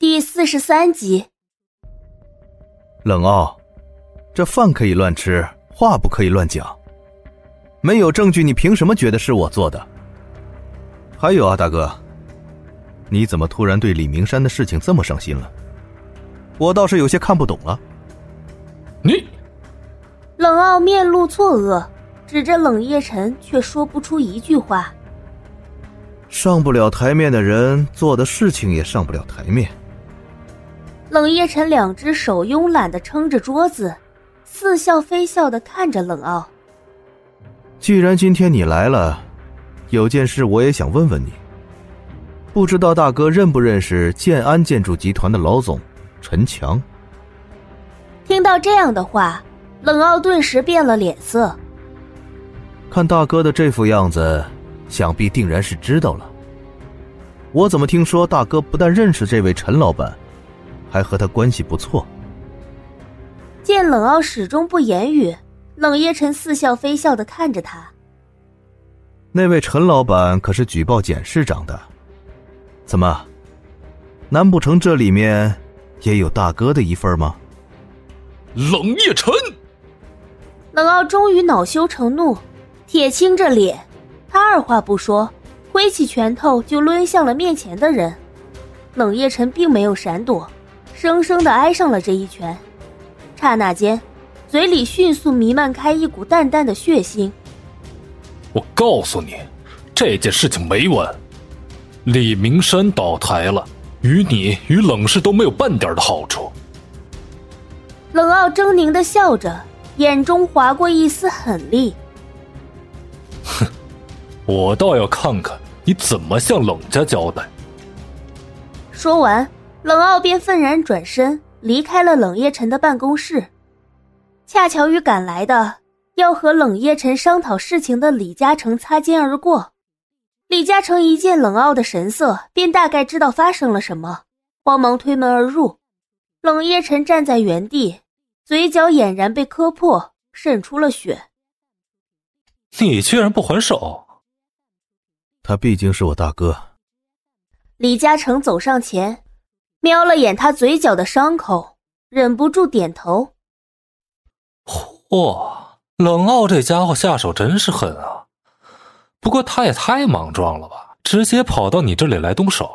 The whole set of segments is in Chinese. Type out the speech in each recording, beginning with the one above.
第四十三集。冷傲，这饭可以乱吃，话不可以乱讲。没有证据，你凭什么觉得是我做的？还有啊，大哥，你怎么突然对李明山的事情这么上心了？我倒是有些看不懂了。你，冷傲面露错愕，指着冷夜晨，却说不出一句话。上不了台面的人，做的事情也上不了台面。冷夜晨两只手慵懒的撑着桌子，似笑非笑的看着冷傲。既然今天你来了，有件事我也想问问你。不知道大哥认不认识建安建筑集团的老总陈强？听到这样的话，冷傲顿时变了脸色。看大哥的这副样子。想必定然是知道了。我怎么听说大哥不但认识这位陈老板，还和他关系不错？见冷傲始终不言语，冷夜晨似笑非笑的看着他。那位陈老板可是举报简市长的，怎么？难不成这里面也有大哥的一份吗？冷夜晨，冷傲终于恼羞成怒，铁青着脸。他二话不说，挥起拳头就抡向了面前的人。冷夜晨并没有闪躲，生生的挨上了这一拳。刹那间，嘴里迅速弥漫开一股淡淡的血腥。我告诉你，这件事情没完。李明山倒台了，与你与冷氏都没有半点的好处。冷傲狰狞的笑着，眼中划过一丝狠厉。哼。我倒要看看你怎么向冷家交代。说完，冷傲便愤然转身离开了冷夜晨的办公室。恰巧与赶来的要和冷夜晨商讨事情的李嘉诚擦肩而过。李嘉诚一见冷傲的神色，便大概知道发生了什么，慌忙推门而入。冷夜晨站在原地，嘴角俨然被磕破，渗出了血。你居然不还手！他毕竟是我大哥。李嘉诚走上前，瞄了眼他嘴角的伤口，忍不住点头。嚯，冷傲这家伙下手真是狠啊！不过他也太莽撞了吧，直接跑到你这里来动手。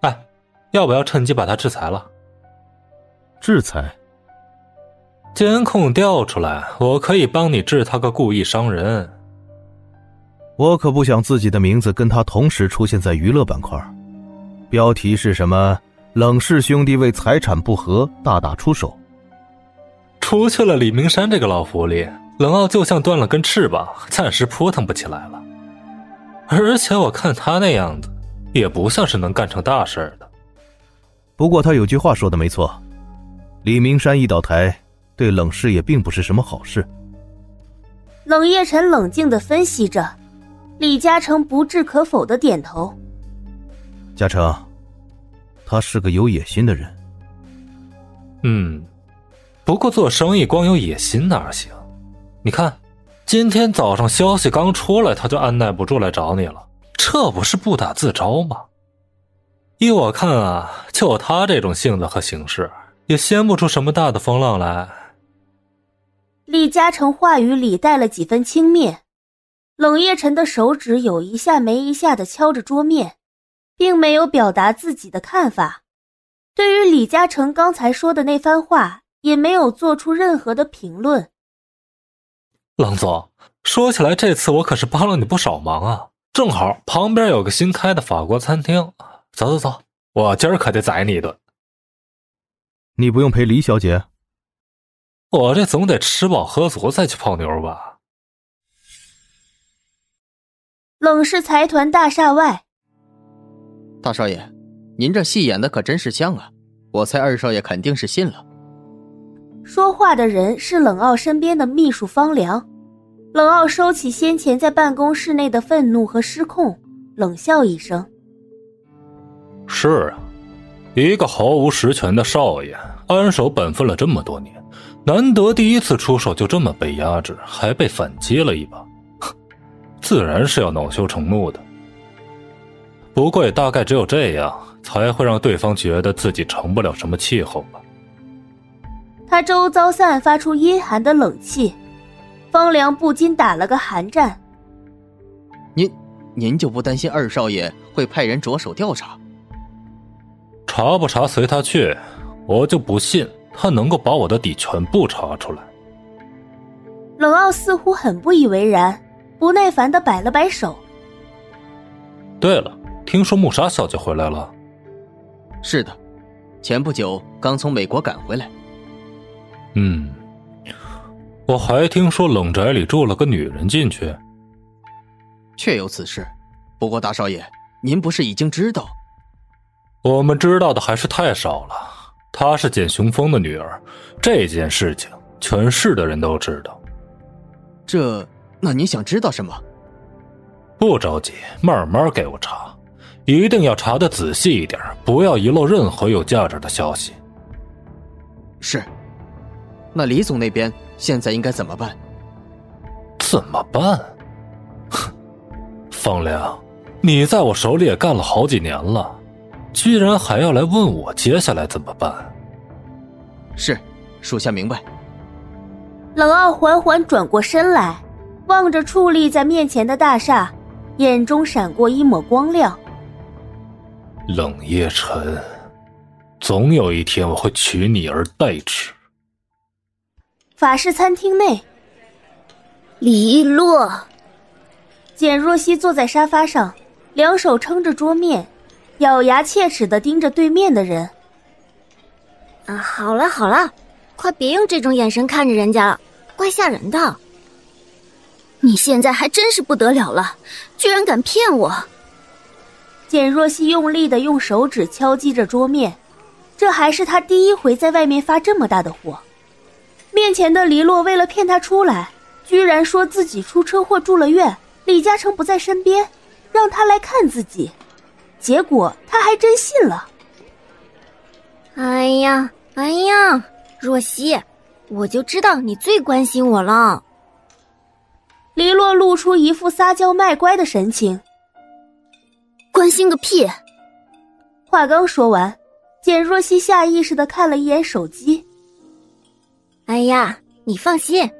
哎，要不要趁机把他制裁了？制裁？监控调出来，我可以帮你治他个故意伤人。我可不想自己的名字跟他同时出现在娱乐板块，标题是什么？冷氏兄弟为财产不和大打出手。除去了李明山这个老狐狸，冷傲就像断了根翅膀，暂时扑腾不起来了。而且我看他那样子，也不像是能干成大事的。不过他有句话说的没错，李明山一倒台，对冷氏也并不是什么好事。冷夜晨冷静的分析着。李嘉诚不置可否的点头。嘉诚，他是个有野心的人。嗯，不过做生意光有野心哪行？你看，今天早上消息刚出来，他就按耐不住来找你了，这不是不打自招吗？依我看啊，就他这种性子和行事，也掀不出什么大的风浪来。李嘉诚话语里带了几分轻蔑。冷夜晨的手指有一下没一下的敲着桌面，并没有表达自己的看法。对于李嘉诚刚才说的那番话，也没有做出任何的评论。冷总，说起来，这次我可是帮了你不少忙啊！正好旁边有个新开的法国餐厅，走走走，我今儿可得宰你一顿。你不用陪李小姐，我这总得吃饱喝足再去泡妞吧。冷氏财团大厦外，大少爷，您这戏演的可真是像啊！我猜二少爷肯定是信了。说话的人是冷傲身边的秘书方良。冷傲收起先前在办公室内的愤怒和失控，冷笑一声：“是啊，一个毫无实权的少爷，安守本分了这么多年，难得第一次出手就这么被压制，还被反击了一把。”自然是要恼羞成怒的，不过也大概只有这样，才会让对方觉得自己成不了什么气候吧。他周遭散发出阴寒的冷气，方良不禁打了个寒战。您，您就不担心二少爷会派人着手调查？查不查随他去，我就不信他能够把我的底全部查出来。冷傲似乎很不以为然，不耐烦的摆了摆手。对了，听说慕莎小姐回来了。是的，前不久刚从美国赶回来。嗯，我还听说冷宅里住了个女人进去。确有此事，不过大少爷，您不是已经知道？我们知道的还是太少了。她是简雄风的女儿，这件事情全市的人都知道。这，那你想知道什么？不着急，慢慢给我查，一定要查的仔细一点，不要遗漏任何有价值的消息。是。那李总那边现在应该怎么办？怎么办？哼，方良，你在我手里也干了好几年了，居然还要来问我接下来怎么办？是，属下明白。冷傲缓缓转过身来，望着矗立在面前的大厦，眼中闪过一抹光亮。冷夜晨，总有一天我会取你而代之。法式餐厅内，李洛、简若曦坐在沙发上，两手撑着桌面，咬牙切齿的盯着对面的人。啊，好了好了。快别用这种眼神看着人家了，怪吓人的。你现在还真是不得了了，居然敢骗我！简若曦用力的用手指敲击着桌面，这还是他第一回在外面发这么大的火。面前的黎洛为了骗他出来，居然说自己出车祸住了院，李嘉诚不在身边，让他来看自己，结果他还真信了。哎呀，哎呀！若曦，我就知道你最关心我了。黎洛露出一副撒娇卖乖的神情。关心个屁！话刚说完，简若曦下意识的看了一眼手机。哎呀，你放心，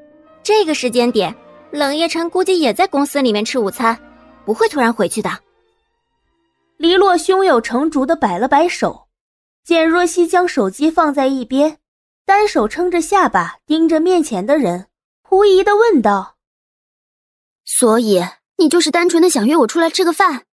这个时间点，冷夜晨估计也在公司里面吃午餐，不会突然回去的。黎洛胸有成竹的摆了摆手，简若曦将手机放在一边。单手撑着下巴，盯着面前的人，狐疑的问道：“所以你就是单纯的想约我出来吃个饭，